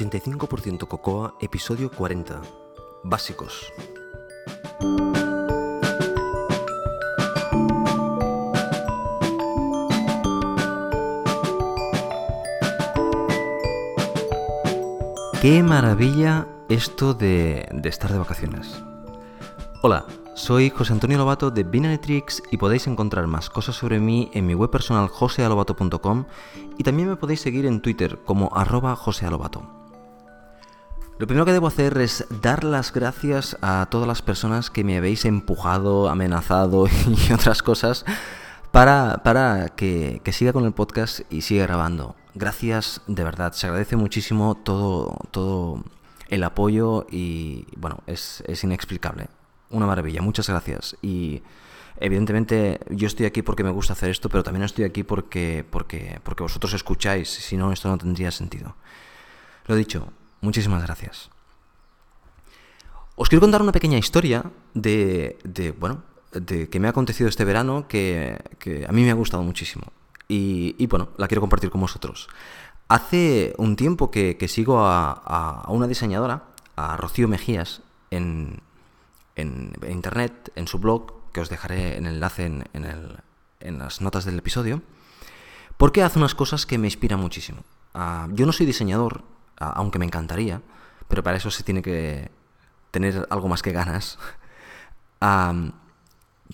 85% Cocoa, episodio 40. Básicos. Qué maravilla esto de, estar de vacaciones. Hola, soy José Antonio Lobato de Binarytrix y podéis encontrar más cosas sobre mí en mi web personal josealobato.com y también me podéis seguir en Twitter como arroba josealobato. Lo primero que debo hacer es dar las gracias a todas las personas que me habéis empujado, amenazado y otras cosas para, para que, que siga con el podcast y siga grabando. Gracias, de verdad, se agradece muchísimo todo, todo el apoyo y bueno, es, es inexplicable. Una maravilla, muchas gracias. Y evidentemente yo estoy aquí porque me gusta hacer esto, pero también estoy aquí porque, porque, porque vosotros escucháis, si no, esto no tendría sentido. Lo dicho, muchísimas gracias. Os quiero contar una pequeña historia de, de bueno, de que me ha acontecido este verano que, a mí me ha gustado muchísimo. Y, y, bueno, la quiero compartir con vosotros. Hace un tiempo que, que sigo a, una diseñadora, a Rocío Mejías, en, en, internet, en su blog, que os dejaré en el enlace en, en, en, las notas del episodio, porque hace unas cosas que me inspiran muchísimo. Uh, yo no soy diseñador, aunque me encantaría, pero para eso se tiene que tener algo más que ganas.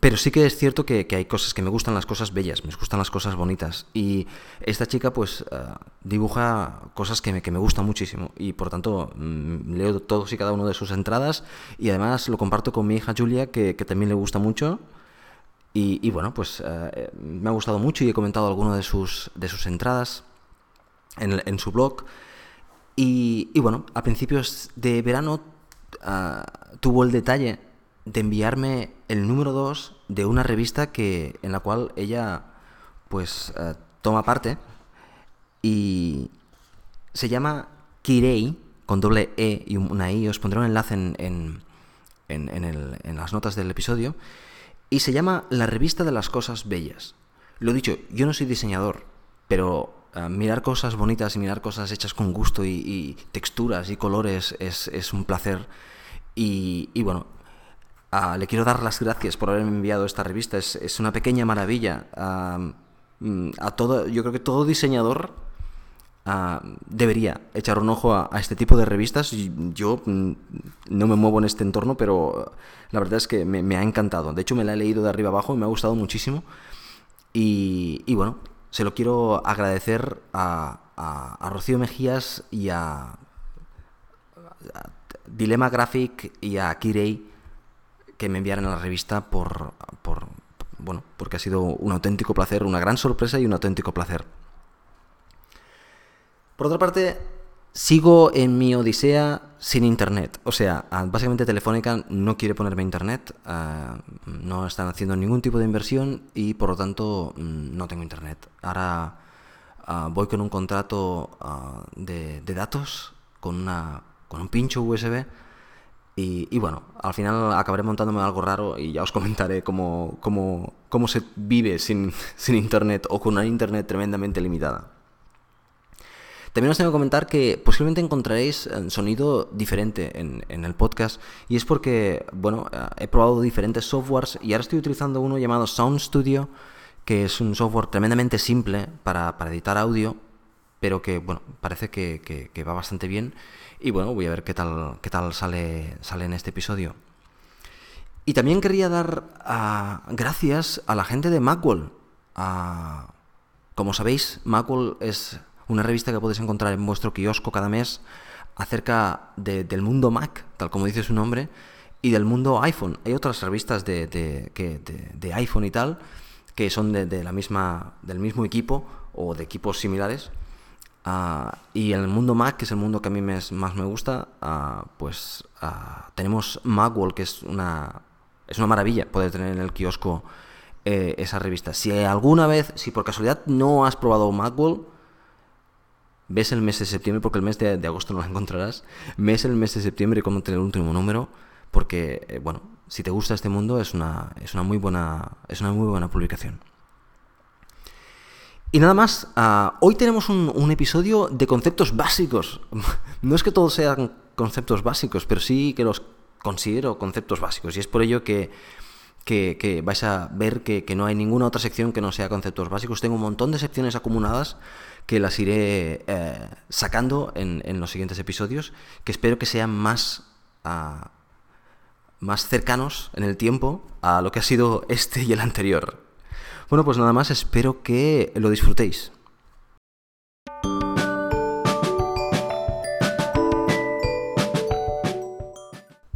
Pero sí que es cierto que, que, hay cosas que me gustan las cosas bellas, me gustan las cosas bonitas. Y esta chica pues uh, dibuja cosas que me, que me, gustan muchísimo. Y por tanto mmm, leo todos y cada uno de sus entradas. Y además lo comparto con mi hija Julia, que, que también le gusta mucho. Y, bueno, pues uh, me ha gustado mucho y he comentado alguno de sus, de sus entradas en, en su blog. Y, y, bueno, a principios de verano uh, tuvo el detalle de enviarme el número 2 de una revista que, en la cual ella pues uh, toma parte. Y se llama Kirei con doble E y una I, os pondré un enlace en, en, en, en, el, en las notas del episodio. Y se llama La revista de las cosas bellas. Lo dicho, yo no soy diseñador, pero uh, mirar cosas bonitas y mirar cosas hechas con gusto y, texturas y colores es, es un placer. Y, y bueno, Uh, le quiero dar las gracias por haberme enviado esta revista. Es, es una pequeña maravilla. Uh, a todo, yo creo que todo diseñador debería echar un ojo a, este tipo de revistas. Yo mm, no me muevo en este entorno, pero la verdad es que me, me, ha encantado. De hecho, me la he leído de arriba abajo y me ha gustado muchísimo. Y, y bueno, se lo quiero agradecer a, a, a Rocío Mejías y a, Dilema Graphic y a Kirei que me enviaran a la revista por, por, bueno, porque ha sido un auténtico placer, una gran sorpresa y un auténtico placer. Por otra parte, sigo en mi odisea sin internet. O sea, básicamente Telefónica no quiere ponerme internet, uh, no están haciendo ningún tipo de inversión y por lo tanto no tengo internet. Ahora uh, voy con un contrato de, de, datos, con, una, con un pincho USB y, y, bueno, al final acabaré montándome algo raro y ya os comentaré cómo, cómo, cómo se vive sin, sin, internet o con una internet tremendamente limitada. También os tengo que comentar que posiblemente encontraréis un sonido diferente en, el podcast y es porque, bueno, he probado diferentes softwares y ahora estoy utilizando uno llamado Sound Studio, que es un software tremendamente simple para, editar audio, pero que, bueno, parece que, va bastante bien y bueno, voy a ver qué tal, qué tal sale, sale en este episodio. Y también quería dar uh, gracias a la gente de Macworld. Uh, como sabéis, Macworld es una revista que podéis encontrar en vuestro kiosco cada mes acerca de, del mundo Mac, tal como dice su nombre, y del mundo iPhone. Hay otras revistas de, de, de, iPhone y tal que son de, la misma, del mismo equipo o de equipos similares Uh, y en el mundo Mac, que es el mundo que a mí me, más me gusta, uh, pues uh, tenemos Macworld, que es una, es una maravilla poder tener en el kiosco eh, esa revista. Si alguna vez, si por casualidad no has probado Macworld, ves el mes de septiembre, porque el mes de, de agosto no la encontrarás, ves el mes de septiembre cuando tener el último número, porque, eh, bueno, si te gusta este mundo es una, es una, muy, buena, es una muy buena publicación. Y nada más, ah, hoy tenemos un, episodio de conceptos básicos. No es que todos sean conceptos básicos, pero sí que los considero conceptos básicos. Y es por ello que, que, vais a ver que, no hay ninguna otra sección que no sea conceptos básicos. Tengo un montón de secciones acumuladas que las iré eh, sacando en, los siguientes episodios, que espero que sean más, ah, más cercanos en el tiempo a lo que ha sido este y el anterior. Bueno, pues nada más, espero que lo disfrutéis.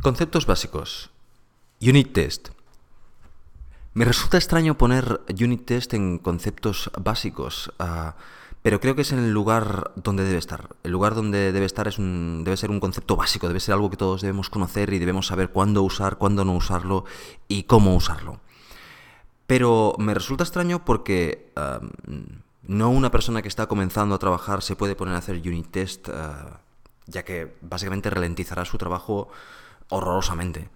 Conceptos básicos. Unit test. Me resulta extraño poner unit test en conceptos básicos, ah, pero creo que es en el lugar donde debe estar. El lugar donde debe estar es un, debe ser un concepto básico, debe ser algo que todos debemos conocer y debemos saber cuándo usar, cuándo no usarlo y cómo usarlo. Pero me resulta extraño porque no una persona que está comenzando a trabajar se puede poner a hacer unit test, ah, ya que básicamente ralentizará su trabajo horrorosamente.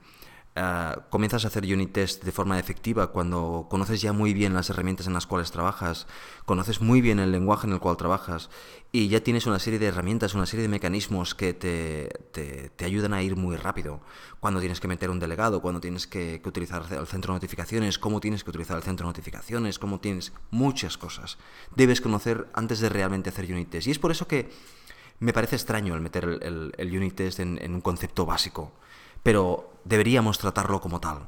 Ah, comienzas a hacer unit test de forma efectiva cuando conoces ya muy bien las herramientas en las cuales trabajas, conoces muy bien el lenguaje en el cual trabajas y ya tienes una serie de herramientas, una serie de mecanismos que te, te, ayudan a ir muy rápido. Cuando tienes que meter un delegado, cuando tienes que, que, utilizar el centro de notificaciones, cómo tienes que utilizar el centro de notificaciones, cómo tienes muchas cosas. Debes conocer antes de realmente hacer unit test. Y es por eso que me parece extraño el meter el, el, unit test en, en un concepto básico pero deberíamos tratarlo como tal.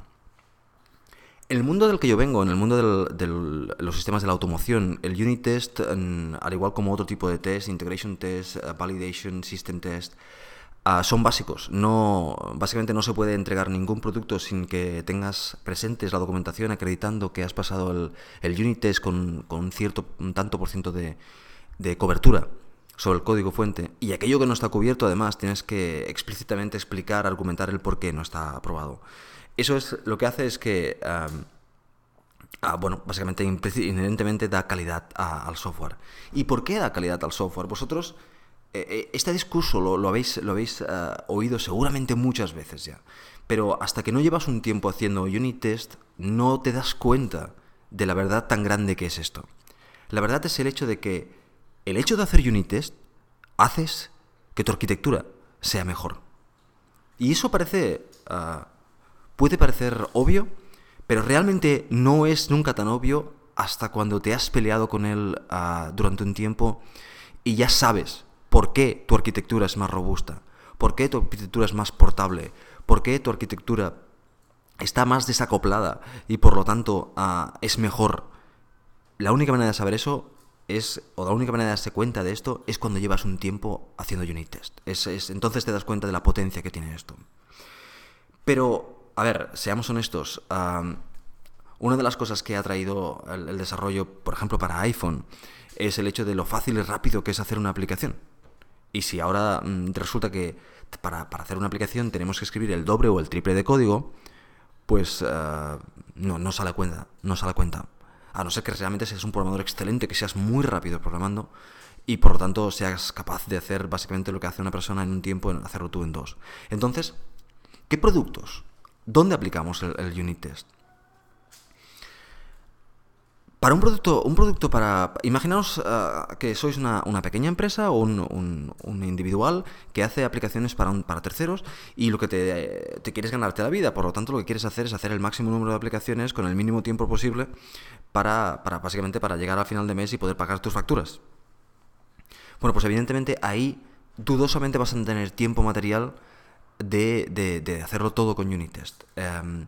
En el mundo del que yo vengo, en el mundo de los sistemas de la automoción, el unit test, al igual como otro tipo de test, integration test, eh, validation, system test, ah, son básicos. No, básicamente no se puede entregar ningún producto sin que tengas presentes la documentación acreditando que has pasado el, unit test con, un cierto tanto por ciento de cobertura sobre el código fuente y aquello que no está cubierto además tienes que explícitamente explicar, argumentar el por qué no está aprobado. Eso es lo que hace es que, ah, bueno, básicamente inherentemente da calidad al software. ¿Y por qué da calidad al software? Vosotros, eh, eh, este discurso lo, habéis, lo habéis ah, oído seguramente muchas veces ya, pero hasta que no llevas un tiempo haciendo unit test, no te das cuenta de la verdad tan grande que es esto. La verdad es el hecho de que el hecho de hacer unit test haces que tu arquitectura sea mejor. Y eso parece. Ah, puede parecer obvio, pero realmente no es nunca tan obvio hasta cuando te has peleado con él ah, durante un tiempo y ya sabes por qué tu arquitectura es más robusta, por qué tu arquitectura es más portable, por qué tu arquitectura está más desacoplada y por lo tanto ah, es mejor. La única manera de saber eso es, o la única manera de darse cuenta de esto es cuando llevas un tiempo haciendo unit test. Es, entonces te das cuenta de la potencia que tiene esto. Pero, a ver, seamos honestos. una de las cosas que ha traído el, desarrollo, por ejemplo, para iPhone, es el hecho de lo fácil y rápido que es hacer una aplicación. Y si ahora mm, resulta que para, hacer una aplicación tenemos que escribir el doble o el triple de código, pues ah, no, no sale cuenta, no sale cuenta a no ser que realmente seas un programador excelente, que seas muy rápido programando y por lo tanto seas capaz de hacer básicamente lo que hace una persona en un tiempo, en hacerlo tú en dos. Entonces, ¿qué productos? ¿Dónde aplicamos el, unit test? Para un producto, un producto para... Imaginaos ah, que sois una, pequeña empresa o un, individual que hace aplicaciones para, para terceros y lo que te, quieres ganarte la vida. Por lo tanto, lo que quieres hacer es hacer el máximo número de aplicaciones con el mínimo tiempo posible para, para básicamente para llegar al final de mes y poder pagar tus facturas. Bueno, pues evidentemente ahí dudosamente vas a tener tiempo material de, de, hacerlo todo con unit test. Em,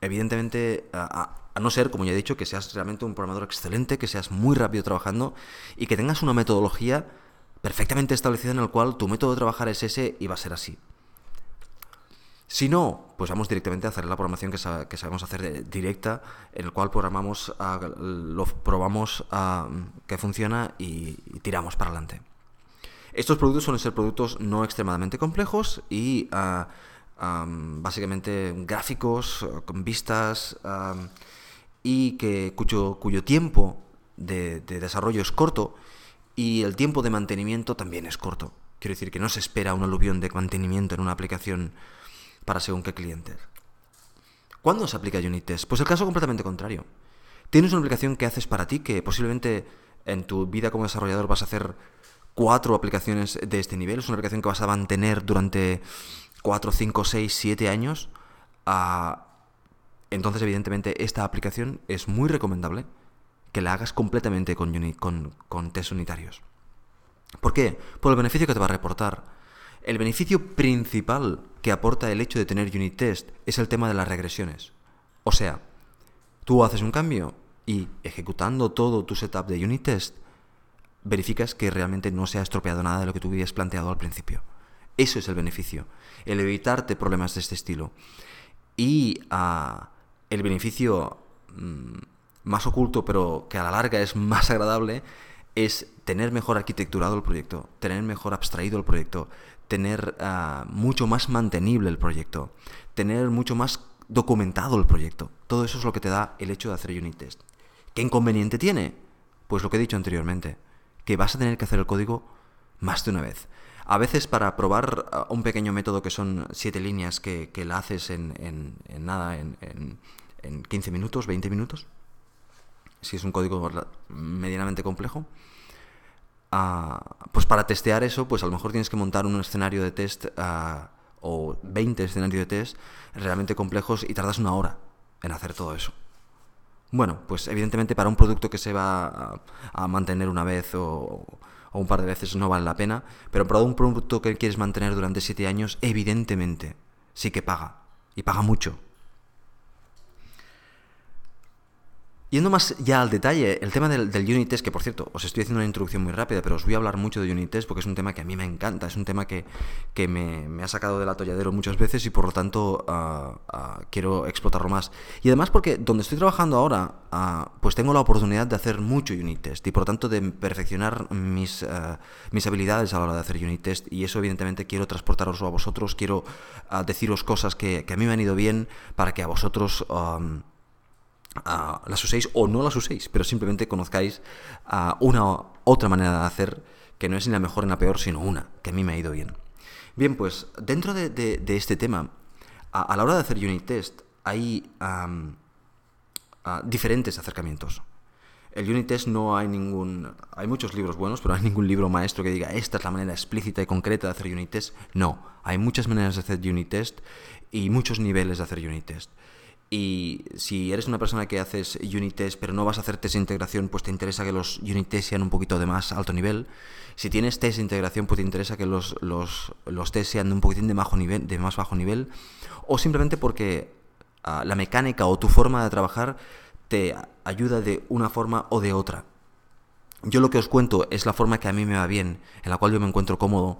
evidentemente, a, no ser, como ya he dicho, que seas realmente un programador excelente, que seas muy rápido trabajando y que tengas una metodología perfectamente establecida en el cual tu método de trabajar es ese y va a ser así. Si no, pues vamos directamente a hacer la programación que, sabemos hacer directa, en el cual programamos, lo probamos que funciona y, tiramos para adelante. Estos productos suelen ser productos no extremadamente complejos y básicamente gráficos, con vistas y que, cuyo, tiempo de, de desarrollo es corto y el tiempo de mantenimiento también es corto. Quiero decir que no se espera un aluvión de mantenimiento en una aplicación para según qué clientes. ¿Cuándo se aplica Unit? Pues el caso completamente contrario. Tienes una aplicación que haces para ti que posiblemente en tu vida como desarrollador vas a hacer cuatro aplicaciones de este nivel, es una aplicación que vas a mantener durante 4, 5, 6, 7 años, ah, entonces evidentemente esta aplicación es muy recomendable que la hagas completamente con, con, test unitarios. ¿Por qué? Por el beneficio que te va a reportar. El beneficio principal que aporta el hecho de tener unit test es el tema de las regresiones. O sea, tú haces un cambio y ejecutando todo tu setup de unit test, verificas que realmente no se ha estropeado nada de lo que tú habías planteado al principio. Eso es el beneficio, el evitarte problemas de este estilo. Y ah, el beneficio mm, más oculto, pero que a la larga es más agradable, es tener mejor arquitecturado el proyecto, tener mejor abstraído el proyecto, tener ah, mucho más mantenible el proyecto, tener mucho más documentado el proyecto. Todo eso es lo que te da el hecho de hacer unit test. ¿Qué inconveniente tiene? Pues lo que he dicho anteriormente que vas a tener que hacer el código más de una vez. A veces para probar uh, un pequeño método que son siete líneas que, la haces en, nada, en, en, 15 minutos, 20 minutos, si es un código medianamente complejo, uh, pues para testear eso, pues a lo mejor tienes que montar un escenario de test uh, o 20 escenarios de test realmente complejos y tardas una hora en hacer todo eso. Bueno, pues evidentemente para un producto que se va a, mantener una vez o, un par de veces no vale la pena, pero para un producto que quieres mantener durante siete años, evidentemente sí que paga, y paga mucho. Yendo más ya al detalle, el tema del, unit test, que por cierto, os estoy haciendo una introducción muy rápida, pero os voy a hablar mucho de unit test porque es un tema que a mí me encanta, es un tema que, me, ha sacado del atolladero muchas veces y por lo tanto ah, ah, quiero explotarlo más. Y además porque donde estoy trabajando ahora, ah, pues tengo la oportunidad de hacer mucho unit test y por lo tanto de perfeccionar mis, mis habilidades a la hora de hacer unit test y eso evidentemente quiero transportaros a vosotros, quiero deciros cosas que, que, a mí me han ido bien para que a vosotros las uséis o no las uséis, pero simplemente conozcáis una otra manera de hacer que no es ni la mejor ni la peor, sino una, que a mí me ha ido bien. Bien, pues dentro de, este tema, a, la hora de hacer unit test, hay diferentes acercamientos. El unit test no hay ningún... Hay muchos libros buenos, pero no hay ningún libro maestro que diga esta es la manera explícita y concreta de hacer unit test. No, hay muchas maneras de hacer unit test y muchos niveles de hacer unit test. Y si eres una persona que haces unit test pero no vas a hacer test de integración, pues te interesa que los unit test sean un poquito de más alto nivel. Si tienes test de integración, pues te interesa que los, los, los test sean de un poquitín de, nivel, de más bajo nivel. O simplemente porque ah, la mecánica o tu forma de trabajar te ayuda de una forma o de otra. Yo lo que os cuento es la forma que a mí me va bien, en la cual yo me encuentro cómodo.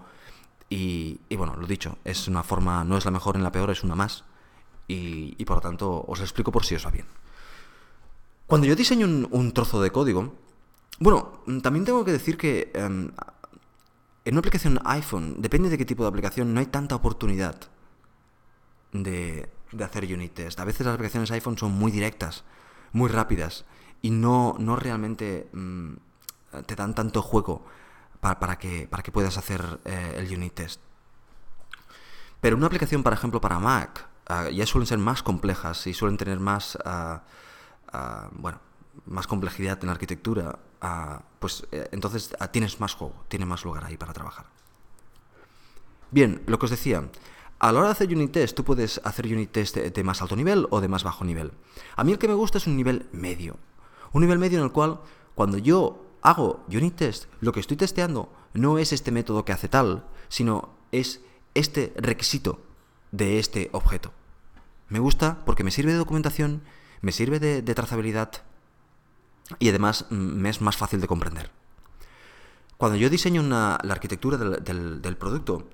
Y, bueno, lo dicho, es una forma, no es la mejor en la peor, es una más y, por lo tanto os explico por si os va bien. Cuando yo diseño un, trozo de código, bueno, también tengo que decir que em, en una aplicación iPhone, depende de qué tipo de aplicación, no hay tanta oportunidad de, hacer unit test. A veces las aplicaciones iPhone son muy directas, muy rápidas y no, no realmente mm, te dan tanto juego para, que, para que puedas hacer eh, el unit test. Pero una aplicación, por ejemplo, para Mac, Ah, ya suelen ser más complejas y suelen tener más, ah, ah, bueno, más complejidad en la arquitectura, pues eh, entonces tienes más juego, tienes más lugar ahí para trabajar. Bien, lo que os decía, a la hora de hacer unit test, tú puedes hacer unit test de, más alto nivel o de más bajo nivel. A mí el que me gusta es un nivel medio. Un nivel medio en el cual, cuando yo hago unit test, lo que estoy testeando no es este método que hace tal, sino es este requisito de este objeto. Me gusta porque me sirve de documentación, me sirve de, trazabilidad y además mm, me es más fácil de comprender. Cuando yo diseño la arquitectura del, producto,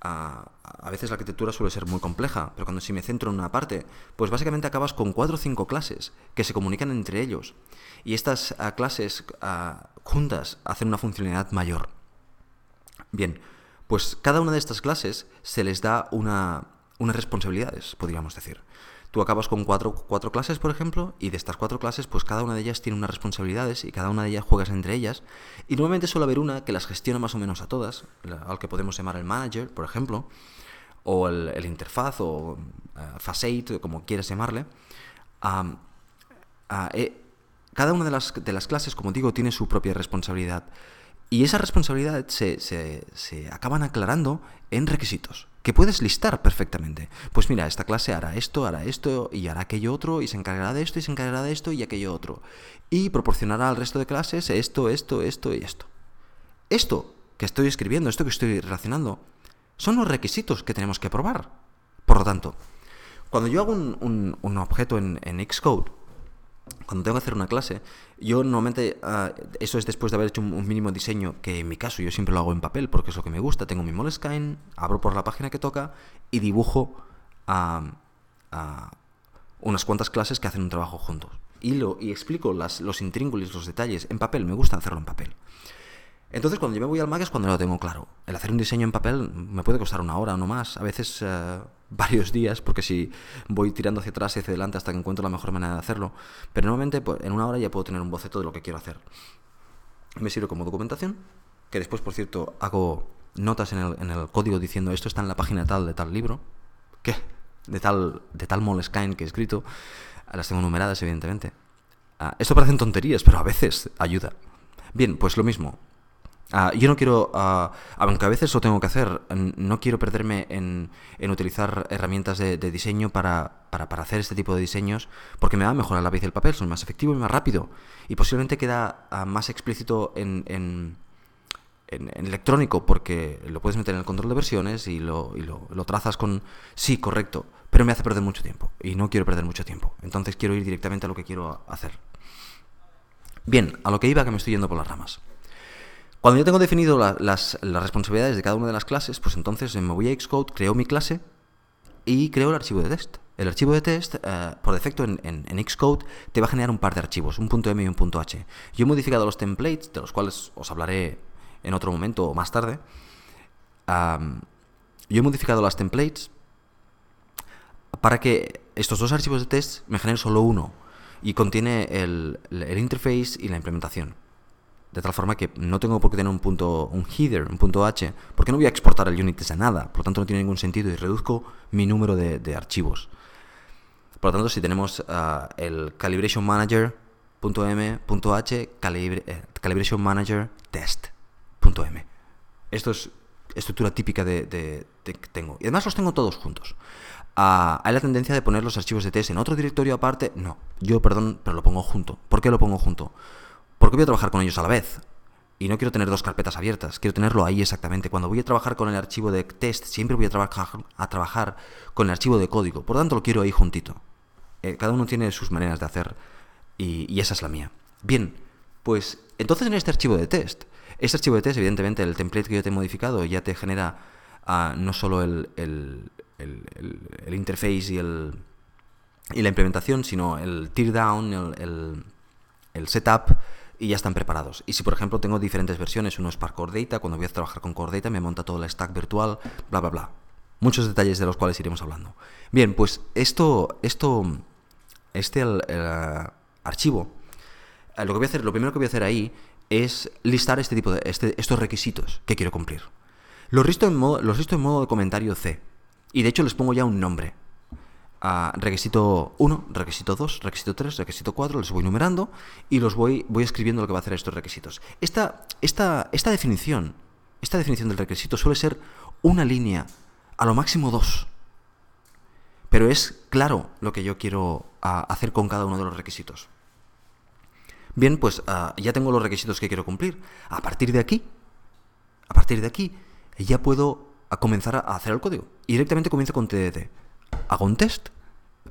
a, veces la arquitectura suele ser muy compleja, pero cuando si me centro en una parte, pues básicamente acabas con cuatro o cinco clases que se comunican entre ellos. Y estas clases juntas hacen una funcionalidad mayor. Bien, pues cada una de estas clases se les da una, unas responsabilidades, podríamos decir. Tú acabas con cuatro, cuatro, clases, por ejemplo, y de estas cuatro clases, pues cada una de ellas tiene unas responsabilidades y cada una de ellas juegas entre ellas. Y normalmente suele haber una que las gestiona más o menos a todas, al que podemos llamar el manager, por ejemplo, o el, interfaz, o uh, facade, como quieras llamarle. Eh, cada una de las, de las clases, como digo, tiene su propia responsabilidad. Y esa responsabilidad se, se, se, acaban aclarando en requisitos, que puedes listar perfectamente. Pues mira, esta clase hará esto, hará esto y hará aquello otro, y se encargará de esto y se encargará de esto y aquello otro. Y proporcionará al resto de clases esto, esto, esto y esto. Esto que estoy escribiendo, esto que estoy relacionando, son los requisitos que tenemos que probar. Por lo tanto, cuando yo hago un, objeto en, en Xcode, cuando tengo que hacer una clase, yo normalmente, uh, eso es después de haber hecho un, mínimo diseño, que en mi caso yo siempre lo hago en papel porque es lo que me gusta. Tengo mi Moleskine, abro por la página que toca y dibujo unas cuantas clases que hacen un trabajo juntos. Y, lo, y explico las, los intríngulis, los detalles en papel. Me gusta hacerlo en papel. Entonces, cuando yo me voy al Mac es cuando lo tengo claro. El hacer un diseño en papel me puede costar una hora o no más, a veces uh, varios días, porque si voy tirando hacia atrás y hacia adelante hasta que encuentro la mejor manera de hacerlo. Pero normalmente pues, en una hora ya puedo tener un boceto de lo que quiero hacer. Me sirve como documentación, que después, por cierto, hago notas en el, en el código diciendo esto está en la página tal de tal libro, que de tal, de tal Moleskine que he escrito. Las tengo numeradas, evidentemente. Uh, esto parecen tonterías, pero a veces ayuda. Bien, pues lo mismo. Uh, yo no quiero, uh, aunque a veces lo tengo que hacer, no quiero perderme en, en utilizar herramientas de, de diseño para, para, para, hacer este tipo de diseños, porque me va a mejorar la y el papel, son más efectivo y más rápido. Y posiblemente queda uh, más explícito en, en, en, electrónico, porque lo puedes meter en el control de versiones y, lo, y lo, lo trazas con sí, correcto, pero me hace perder mucho tiempo. Y no quiero perder mucho tiempo. Entonces quiero ir directamente a lo que quiero hacer. Bien, a lo que iba, que me estoy yendo por las ramas. Cuando yo tengo definido la, las, responsabilidades de cada una de las clases, pues entonces me voy a Xcode, creo mi clase y creo el archivo de test. El archivo de test, uh, por defecto en, Xcode, te va a generar un par de archivos, un .m y un .h. Yo he modificado los templates, de los cuales os hablaré en otro momento o más tarde. Yo he modificado las templates para que estos dos archivos de test me generen solo uno y contiene el interface y la implementación de tal forma que no tengo por qué tener un punto, un header, un punto H, porque no voy a exportar el test a nada, por lo tanto no tiene ningún sentido y reduzco mi número de, archivos. Por lo tanto, si tenemos uh, el calibration manager .m, .h, calibre, eh, calibration manager test.m. Esto es estructura típica de, que tengo. Y además los tengo todos juntos. Uh, ¿Hay la tendencia de poner los archivos de test en otro directorio aparte? No. Yo, perdón, pero lo pongo junto. ¿Por qué lo pongo junto? Porque voy a trabajar con ellos a la vez. Y no quiero tener dos carpetas abiertas, quiero tenerlo ahí exactamente. Cuando voy a trabajar con el archivo de test, siempre voy a trabajar, a trabajar con el archivo de código. Por lo tanto, lo quiero ahí juntito. Eh, cada uno tiene sus maneras de hacer y, esa es la mía. Bien, pues entonces en este archivo de test, este archivo de test, evidentemente, el template que yo te he modificado ya te genera uh, no solo el, interface y, y la implementación, sino el teardown, el setup y ya están preparados. Y si, por ejemplo, tengo diferentes versiones, uno es para Core Data, cuando voy a trabajar con Core Data me monta todo el stack virtual, bla, bla, bla. Muchos detalles de los cuales iremos hablando. Bien, pues esto, esto, este el, uh, archivo, uh, lo que voy a hacer, lo primero que voy a hacer ahí es listar este tipo de, este, estos requisitos que quiero cumplir. Los listo, en modo, los listo en modo de comentario C. Y de hecho les pongo ya un nombre requisito 1, requisito 2, requisito 3, requisito 4, los voy numerando y los voy, voy escribiendo lo que va a hacer estos requisitos. Esta, esta, esta definición, esta definición del requisito suele ser una línea, a lo máximo dos. Pero es claro lo que yo quiero hacer con cada uno de los requisitos. Bien, pues uh, ya tengo los requisitos que quiero cumplir. A partir de aquí, a partir de aquí, ya puedo comenzar a hacer el código. Y directamente comienzo con TDD hago un test,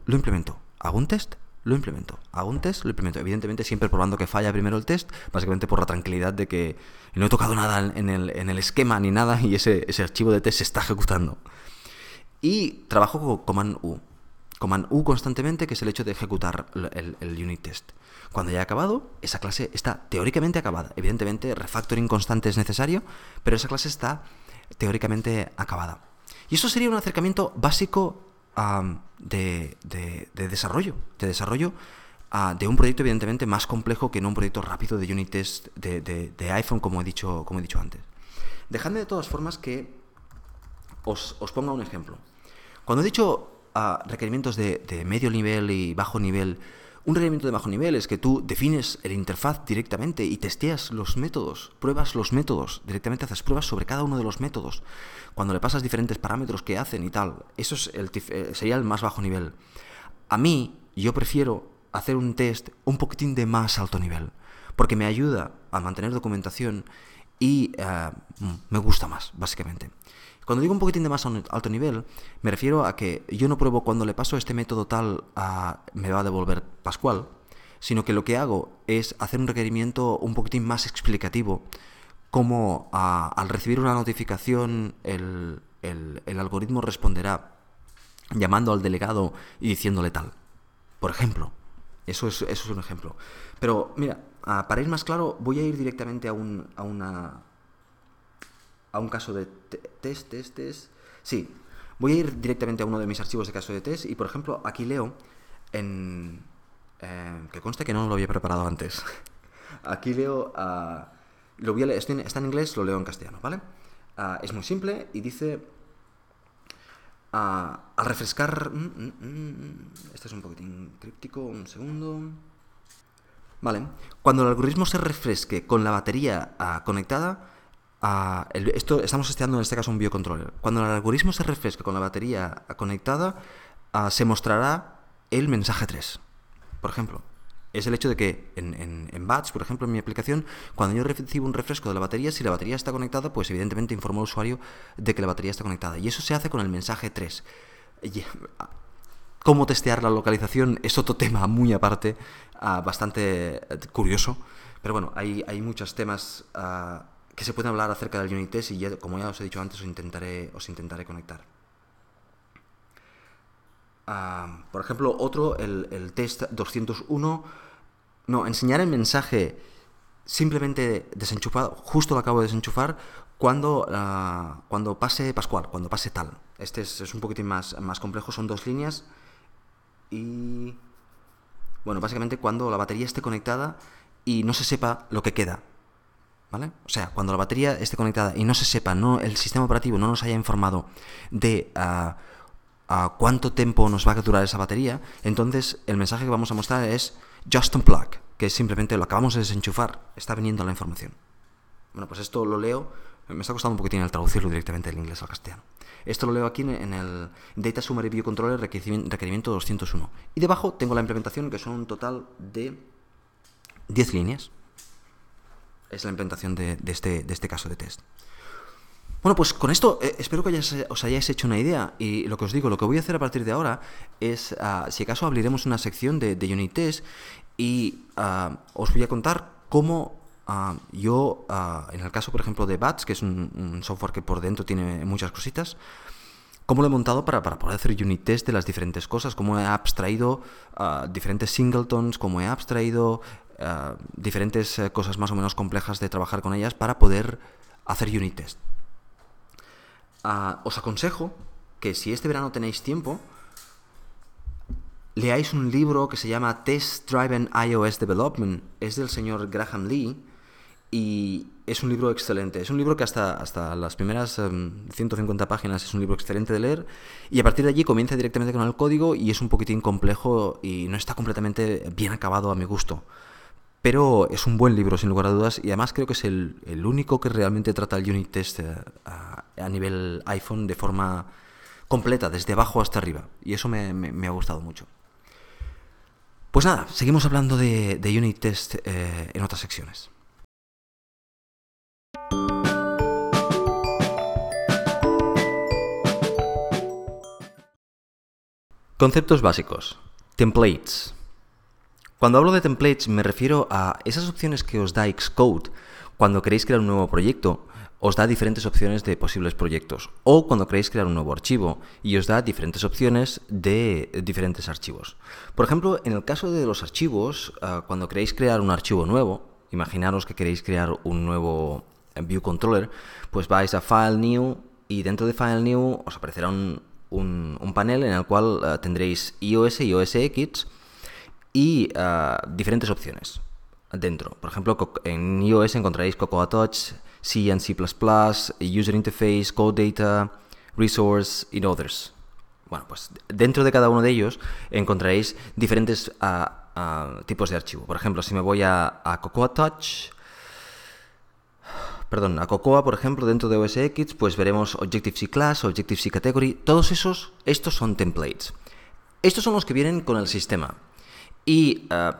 lo implemento. Hago un test, lo implemento. Hago un test, lo implemento. Evidentemente siempre probando que falla primero el test, básicamente por la tranquilidad de que no he tocado nada en el, en el esquema ni nada y ese, ese, archivo de test se está ejecutando. Y trabajo con command U. Command U constantemente, que es el hecho de ejecutar el, el unit test. Cuando ya he acabado, esa clase está teóricamente acabada. Evidentemente, refactoring constante es necesario, pero esa clase está teóricamente acabada. Y eso sería un acercamiento básico de, de, de, desarrollo, de desarrollo uh, de un proyecto evidentemente más complejo que no un proyecto rápido de unit test de, de, iPhone, como he dicho, como he dicho antes. Dejadme de todas formas que os, os ponga un ejemplo. Cuando he dicho uh, requerimientos de medio nivel y bajo nivel, Un requerimiento de bajo nivel es que tú defines el interfaz directamente y testeas los métodos, pruebas los métodos, directamente haces pruebas sobre cada uno de los métodos. Cuando le pasas diferentes parámetros que hacen y tal, eso es el, eh, sería el más bajo nivel. A mí, yo prefiero hacer un test un poquitín de más alto nivel, porque me ayuda a mantener documentación y eh, me gusta más, básicamente. Cuando digo un poquitín de más alto nivel, me refiero a que yo no pruebo cuando le paso este método tal a, me va a devolver Pascual, sino que lo que hago es hacer un requerimiento un poquitín más explicativo, como al recibir una notificación el, algoritmo responderá llamando al delegado y diciéndole tal. Por ejemplo, eso es, eso es un ejemplo. Pero mira, para ir más claro, voy a ir directamente a, un, a una, a un caso de test, test, test. Sí, voy a ir directamente a uno de mis archivos de caso de test y, por ejemplo, aquí leo en... Eh, que conste que no lo había preparado antes. aquí leo... Uh, lo voy a leer, está en inglés, lo leo en castellano, ¿vale? Uh, es muy simple y dice... Uh, al refrescar... Mm, este es un poquitín críptico, un segundo... Vale. Cuando el algoritmo se refresque con la batería conectada, esto estamos testeando en este caso un biocontroller. Cuando el algoritmo se refresque con la batería conectada, se mostrará el mensaje 3. Por ejemplo, es el hecho de que en, en, Batch, por ejemplo, en mi aplicación, cuando yo recibo un refresco de la batería, si la batería está conectada, pues evidentemente informo al usuario de que la batería está conectada. Y eso se hace con el mensaje 3. Cómo testear la localización es otro tema muy aparte, bastante eh, curioso. Pero bueno, hay, hay muchos temas que se puede hablar acerca del unit test y ya, como ya os he dicho antes os intentaré, os intentaré conectar. Ah, por ejemplo, otro, el, test 201, no, enseñar el mensaje simplemente desenchufado, justo lo acabo de desenchufar, cuando, ah, cuando pase Pascual, cuando pase tal. Este es, es, un poquitín más, más complejo, son dos líneas y... Bueno, básicamente cuando la batería esté conectada y no se sepa lo que queda. ¿Vale? O sea, cuando la batería esté conectada y no se sepa, no, el sistema operativo no nos haya informado de ah, ah, cuánto tiempo nos va a durar esa batería, entonces el mensaje que vamos a mostrar es just unplug, que simplemente lo acabamos de desenchufar, está viniendo la información. Bueno, pues esto lo leo, me está costando un poquitín el traducirlo directamente del inglés al castellano. Esto lo leo aquí en el Data Summary View Controller requerimiento 201. Y debajo tengo la implementación que son un total de 10 líneas es la implementación de, este, de este caso de test. Bueno, pues con esto eh, espero que os hayáis hecho una idea y lo que os digo, lo que voy a hacer a partir de ahora es, ah, si acaso abriremos una sección de, unit test y ah, os voy a contar cómo ah, yo, en el caso por ejemplo de Bats, que es un, software que por dentro tiene muchas cositas, cómo lo he montado para, para poder hacer unit test de las diferentes cosas, cómo he abstraído diferentes singletons, cómo he abstraído eh, diferentes eh, cosas más o menos complejas de trabajar con ellas para poder hacer unit test. Ah, os aconsejo que si este verano tenéis tiempo, leáis un libro que se llama Test Driven iOS Development. Es del señor Graham Lee y es un libro excelente. Es un libro que hasta, hasta las primeras 150 em, páginas es un libro excelente de leer y a partir de allí comienza directamente con el código y es un poquitín complejo y no está completamente bien acabado a mi gusto. Pero es un buen libro, sin lugar a dudas, y además creo que es el, único que realmente trata el unit test a, nivel iPhone de forma completa, desde abajo hasta arriba. Y eso me, ha gustado mucho. Pues nada, seguimos hablando de, unit test eh, en otras secciones. Conceptos básicos. Templates. Cuando hablo de templates me refiero a esas opciones que os da Xcode cuando queréis crear un nuevo proyecto. Os da diferentes opciones de posibles proyectos. O cuando queréis crear un nuevo archivo y os da diferentes opciones de diferentes archivos. Por ejemplo, en el caso de los archivos, ah, cuando queréis crear un archivo nuevo, imaginaros que queréis crear un nuevo View Controller, pues vais a File New y dentro de File New os aparecerá un, panel en el cual ah, tendréis iOS y OS y ah, diferentes opciones dentro. Por ejemplo, en iOS encontraréis Cocoa Touch, C and C++, User Interface, Code Data, Resource y Others. Bueno, pues dentro de cada uno de ellos encontraréis diferentes ah, tipos de archivo. Por ejemplo, si me voy a, Cocoa Touch, perdón, a Cocoa, por ejemplo, dentro de OS X, pues veremos Objective-C Class, Objective-C Category, todos esos, estos son templates. Estos son los que vienen con el sistema. Y eh,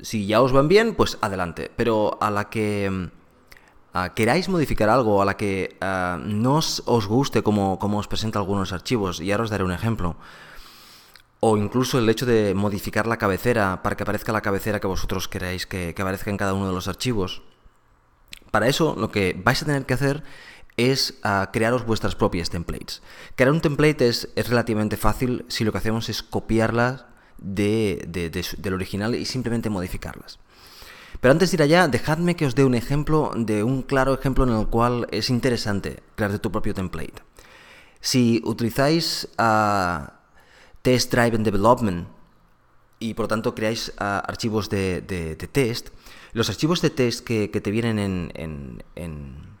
si ya os van bien, pues adelante. Pero a la que uh, queráis modificar algo, a la que uh, no os, guste como, os presenta algunos archivos, y ahora os daré un ejemplo, o incluso el hecho de modificar la cabecera para que aparezca la cabecera que vosotros queráis que, aparezca en cada uno de los archivos, para eso lo que vais a tener que hacer es crearos vuestras propias templates. Crear un template es, es, relativamente fácil si lo que hacemos es copiarlas del original y simplemente modificarlas. Pero antes de ir allá, dejadme que os dé un ejemplo de un claro ejemplo en el cual es interesante crear tu propio template. Si utilizáis Test Driven Development y por tanto creáis archivos de, test, los archivos de test que, te vienen en, en,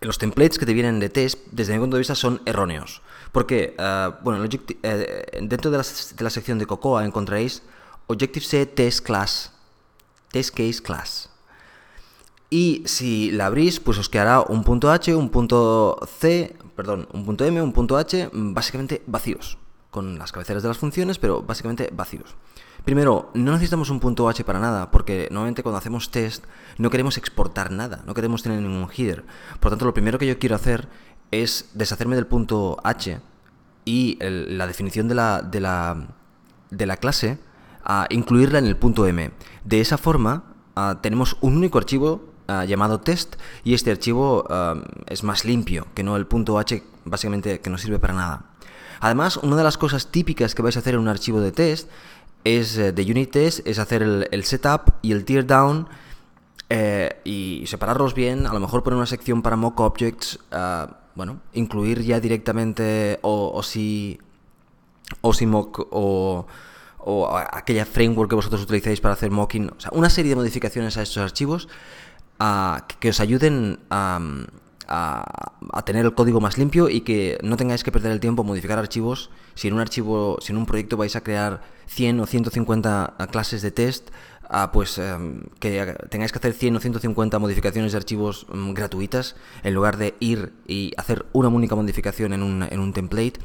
los templates que te vienen de test, desde mi punto de vista, son erróneos. Porque, uh, bueno, eh, dentro de la, de la, sección de Cocoa encontraréis Objective-C Test Class test case class. Y si la abrís, pues os quedará un punto H, un punto C, perdón, un punto M, un punto H, básicamente vacíos, con las cabeceras de las funciones, pero básicamente vacíos. Primero, no necesitamos un punto H para nada, porque normalmente cuando hacemos test no queremos exportar nada, no queremos tener ningún header. Por tanto, lo primero que yo quiero hacer es deshacerme del punto H y la definición de la, de la, de la clase a incluirla en el punto M. De esa forma, tenemos un único archivo llamado test y este archivo es más limpio que no el punto H, básicamente que no sirve para nada. Además, una de las cosas típicas que vais a hacer en un archivo de test es eh, de unit test, es hacer el, setup y el tear down eh, y separarlos bien, a lo mejor poner una sección para mock objects, bueno, incluir ya directamente o, si o si mock o o aquella framework que vosotros utilizáis para hacer mocking, o sea, una serie de modificaciones a estos archivos que os ayuden a, tener el código más limpio y que no tengáis que perder el tiempo modificar archivos. Si en un archivo, si en un proyecto vais a crear 100 o 150 clases de test, pues em, que tengáis que hacer 100 o 150 modificaciones de archivos mm, gratuitas en lugar de ir y hacer una única modificación en un, en un template.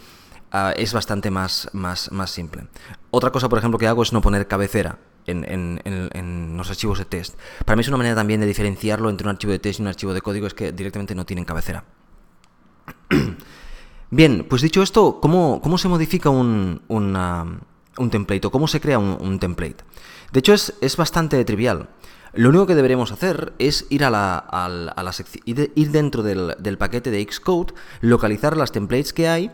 Ah, es bastante más, más, más simple. Otra cosa, por ejemplo, que hago es no poner cabecera en, los archivos de test. Para mí es una manera también de diferenciarlo entre un archivo de test y un archivo de código, es que directamente no tienen cabecera. Bien, pues dicho esto, ¿cómo, cómo se modifica un, un template o cómo se crea un, template? De hecho, es, es, bastante trivial. Lo único que deberemos hacer es ir a la, a ir dentro del, del paquete de Xcode, localizar las templates que hay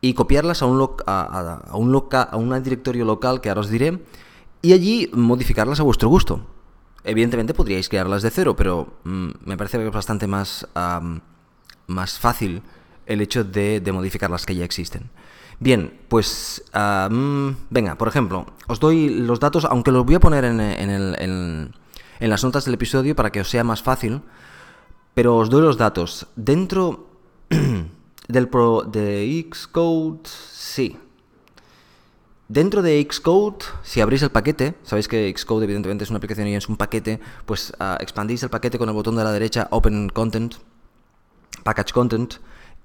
y copiarlas a un, a, un a un directorio local que ahora os diré y allí modificarlas a vuestro gusto. Evidentemente podríais crearlas de cero, pero mm, me parece que es bastante más, más fácil el hecho de, modificar las que ya existen. Bien, pues venga, por ejemplo, os doy los datos, aunque los voy a poner en, en, el, en, en las notas del episodio para que os sea más fácil, pero os doy los datos. Dentro Del pro de Xcode, sí. Dentro de Xcode, si abrís el paquete, sabéis que Xcode evidentemente es una aplicación y es un paquete, pues uh, expandís el paquete con el botón de la derecha Open Content, Package Content,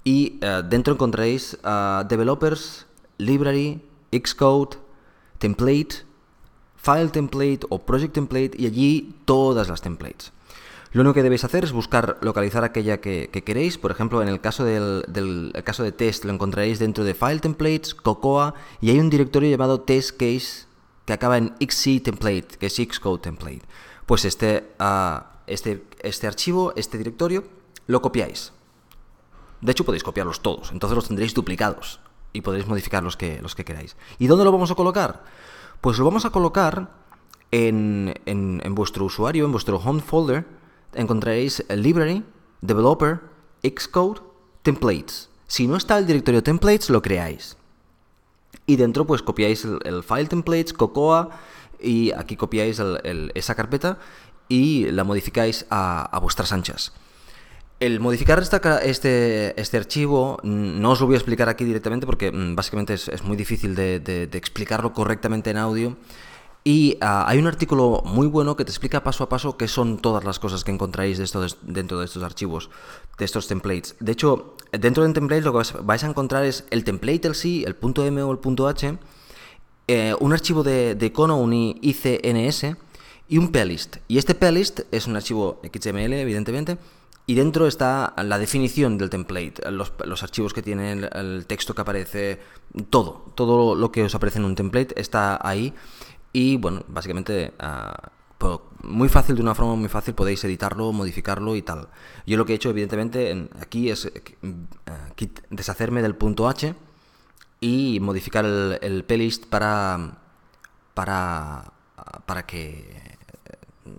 y uh, dentro encontraréis uh, Developers, Library, Xcode, Template, File Template o Project Template y allí todas las templates. Lo único que debéis hacer es buscar localizar aquella que, queréis. Por ejemplo, en el caso del, caso de test lo encontraréis dentro de File Templates, Cocoa, y hay un directorio llamado Test Case que acaba en XC Template, que es Xcode Template. Pues este, ah, este, este archivo, este directorio, lo copiáis. De hecho, podéis copiarlos todos, entonces los tendréis duplicados y podréis modificar los que, los que queráis. ¿Y dónde lo vamos a colocar? Pues lo vamos a colocar en, en, en vuestro usuario, en vuestro home folder, encontraréis library, developer, Xcode, templates. Si no está el directorio templates, lo creáis. Y dentro pues copiáis el, file templates, Cocoa, y aquí copiáis esa carpeta y la modificáis a, vuestras anchas. el modificar este, este archivo no os lo voy a explicar aquí directamente porque mm, básicamente es, muy difícil de, explicarlo correctamente en audio. Y ah, hay un artículo muy bueno que te explica paso a paso qué son todas las cosas que encontráis dentro de estos archivos, de estos templates. De hecho, dentro del template lo que vais a encontrar es el template el sí, el .m o el .h, eh, un archivo de, de icono, un ICNS y un plist. Y este plist es un archivo XML, evidentemente, y dentro está la definición del template, los, archivos que tienen, el texto que aparece, todo, todo lo que os aparece en un template está ahí. Y bueno, básicamente ah, muy fácil, de una forma muy fácil, podéis editarlo, modificarlo y tal. Yo lo que he hecho, evidentemente, aquí es eh, deshacerme del punto H y modificar el, el playlist para, para, para que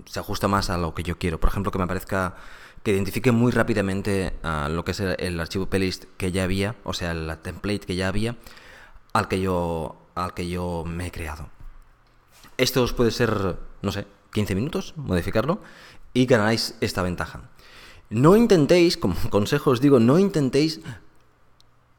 se ajuste más a lo que yo quiero. Por ejemplo, que me parezca que identifique muy rápidamente ah, lo que es el, archivo playlist que ya había, o sea, el template que ya había, al que yo, al que yo me he creado. Esto os puede ser, no sé, 15 minutos, modificarlo, y ganaréis esta ventaja. No intentéis, como consejo os digo, no intentéis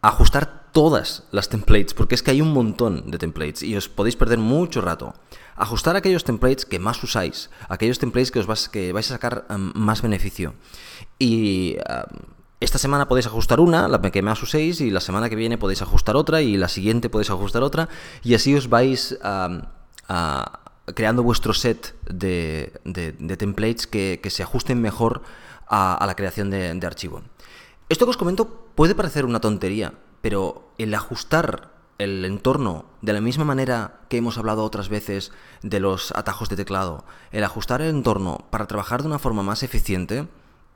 ajustar todas las templates, porque es que hay un montón de templates y os podéis perder mucho rato. Ajustar aquellos templates que más usáis, aquellos templates que os vais, que vais a sacar um, más beneficio. Y um, esta semana podéis ajustar una, la que más uséis, y la semana que viene podéis ajustar otra, y la siguiente podéis ajustar otra, y así os vais um, creando vuestro set de, templates que, se ajusten mejor a, la creación de, archivo. Esto que os comento puede parecer una tontería, pero el ajustar el entorno de la misma manera que hemos hablado otras veces de los atajos de teclado, el ajustar el entorno para trabajar de una forma más eficiente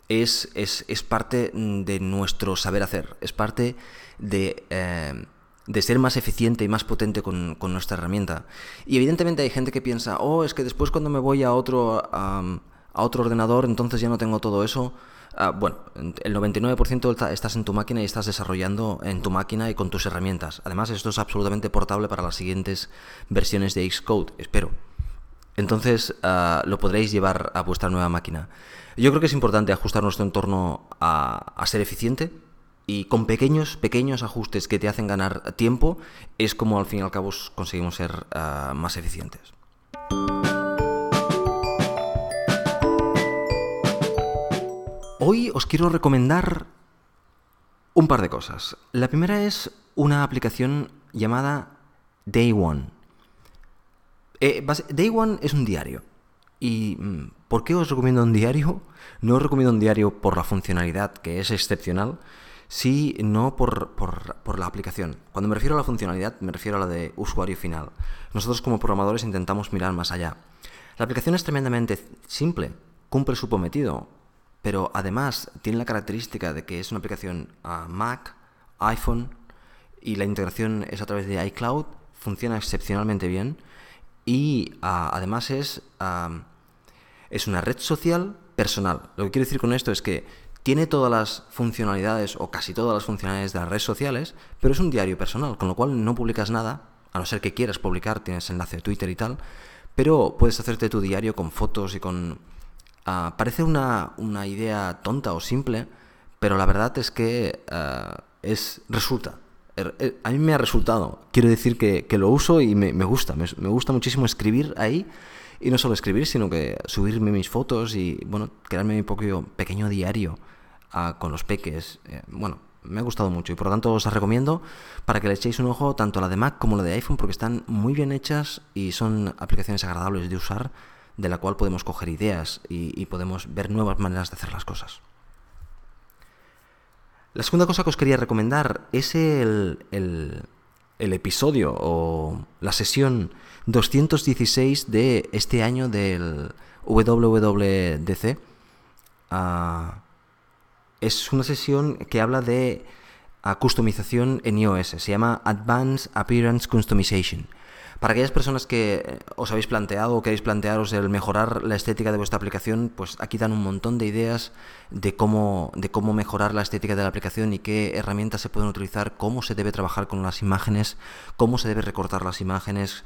es, es, parte de nuestro saber hacer, es parte de, eh, de ser más eficiente y más potente con, nuestra herramienta. Y evidentemente hay gente que piensa, oh, es que después cuando me voy a otro, a otro ordenador, entonces ya no tengo todo eso. Ah, bueno, el 99% estás en tu máquina y estás desarrollando en tu máquina y con tus herramientas. Además, esto es absolutamente portable para las siguientes versiones de Xcode, espero. Entonces ah, lo podréis llevar a vuestra nueva máquina. Yo creo que es importante ajustar nuestro entorno a, ser eficiente y con pequeños, pequeños ajustes que te hacen ganar tiempo es como al fin y al cabo conseguimos ser ah, más eficientes. Hoy os quiero recomendar un par de cosas. La primera es una aplicación llamada Day One. Eh, Day One es un diario. ¿Y mm, por qué os recomiendo un diario? No os recomiendo un diario por la funcionalidad, que es excepcional, sino por, por, la aplicación. Cuando me refiero a la funcionalidad, me refiero a la de usuario final. Nosotros como programadores intentamos mirar más allá. La aplicación es tremendamente simple, cumple su cometido, pero además tiene la característica de que es una aplicación a Mac, iPhone y la integración es a través de iCloud, funciona excepcionalmente bien y ah, además es, es una red social personal. Lo que quiero decir con esto es que tiene todas las funcionalidades o casi todas las funcionalidades de las redes sociales, pero es un diario personal, con lo cual no publicas nada, a no ser que quieras publicar, tienes enlace de Twitter y tal, pero puedes hacerte tu diario con fotos y con Ah, parece una, idea tonta o simple, pero la verdad es que ah, es resulta. Er, er, a mí me ha resultado. Quiero decir que, lo uso y me, gusta. Me, gusta muchísimo escribir ahí. Y no solo escribir, sino que subirme mis fotos y, bueno, crearme mi propio pequeño diario con los peques. Eh, bueno, me ha gustado mucho y por lo tanto os recomiendo para que le echéis un ojo tanto a la de Mac como a la de iPhone porque están muy bien hechas y son aplicaciones agradables de usar de la cual podemos coger ideas y, podemos ver nuevas maneras de hacer las cosas. La segunda cosa que os quería recomendar es el, el, episodio o la sesión 216 de este año del WWDC. Ah, es una sesión que habla de customización en iOS. Se llama Advanced Appearance Customization. Para aquellas personas que eh, os habéis planteado o queréis plantearos el mejorar la estética de vuestra aplicación, pues aquí dan un montón de ideas de cómo, de cómo mejorar la estética de la aplicación y qué herramientas se pueden utilizar, cómo se debe trabajar con las imágenes, cómo se debe recortar las imágenes.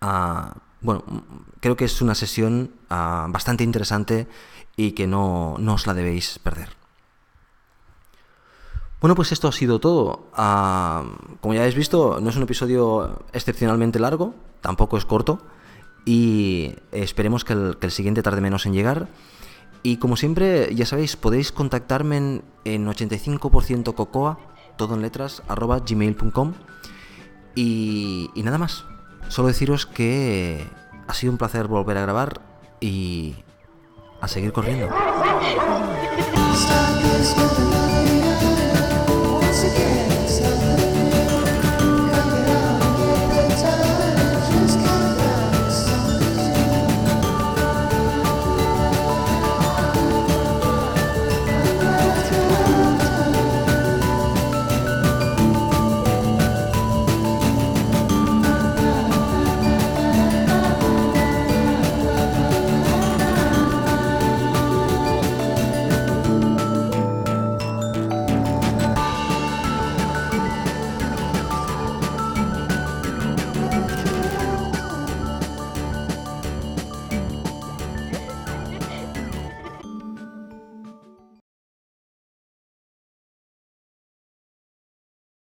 Ah, bueno, creo que es una sesión ah, bastante interesante y que no, no os la debéis perder. Bueno, pues esto ha sido todo. Ah, como ya habéis visto, no es un episodio excepcionalmente largo, tampoco es corto, y esperemos que el, siguiente tarde menos en llegar. Y como siempre, ya sabéis, podéis contactarme en, 85% cocoa, todo en letras, arroba gmail.com. Y, y nada más. Solo deciros que ha sido un placer volver a grabar y a seguir corriendo.